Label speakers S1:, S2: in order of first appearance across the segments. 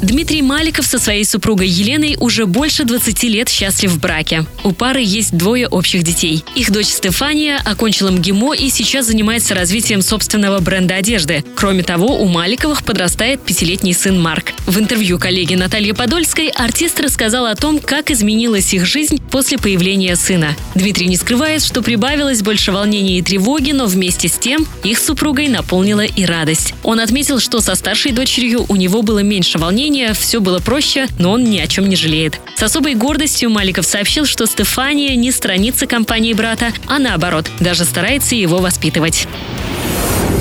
S1: Дмитрий Маликов со своей супругой Еленой уже больше 20 лет счастлив в браке. У пары есть двое общих детей. Их дочь Стефания окончила МГИМО и сейчас занимается развитием собственного бренда одежды. Кроме того, у Маликовых подрастает пятилетний сын Марк. В интервью коллеги Натальи Подольской артист рассказал о том, как изменилась их жизнь после появления сына. Дмитрий не скрывает, что прибавилось больше волнения и тревоги, но вместе с тем их супругой наполнила и радость. Он отметил, что со старшей дочерью у него было меньше волнений, менее, все было проще, но он ни о чем не жалеет. С особой гордостью Маликов сообщил, что Стефания не страница компании брата, а наоборот, даже старается его воспитывать.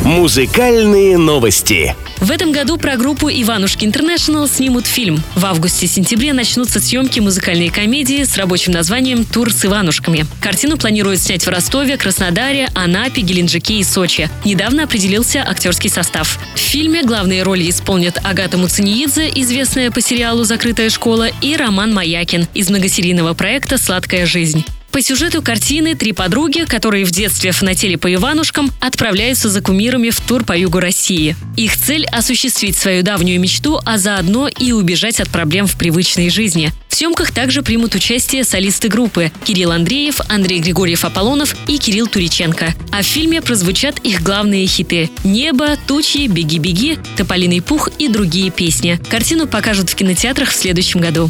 S2: Музыкальные новости.
S1: В этом году про группу «Иванушки Интернешнл» снимут фильм. В августе-сентябре начнутся съемки музыкальной комедии с рабочим названием «Тур с Иванушками». Картину планируют снять в Ростове, Краснодаре, Анапе, Геленджике и Сочи. Недавно определился актерский состав. В фильме главные роли исполнят Агата Муцениидзе, известная по сериалу «Закрытая школа», и Роман Маякин из многосерийного проекта «Сладкая жизнь». По сюжету картины три подруги, которые в детстве фанатели по Иванушкам, отправляются за кумирами в тур по югу России. Их цель – осуществить свою давнюю мечту, а заодно и убежать от проблем в привычной жизни. В съемках также примут участие солисты группы Кирилл Андреев, Андрей Григорьев Аполлонов и Кирилл Туриченко. А в фильме прозвучат их главные хиты «Небо», «Тучи», «Беги-беги», «Тополиный пух» и другие песни. Картину покажут в кинотеатрах в следующем году.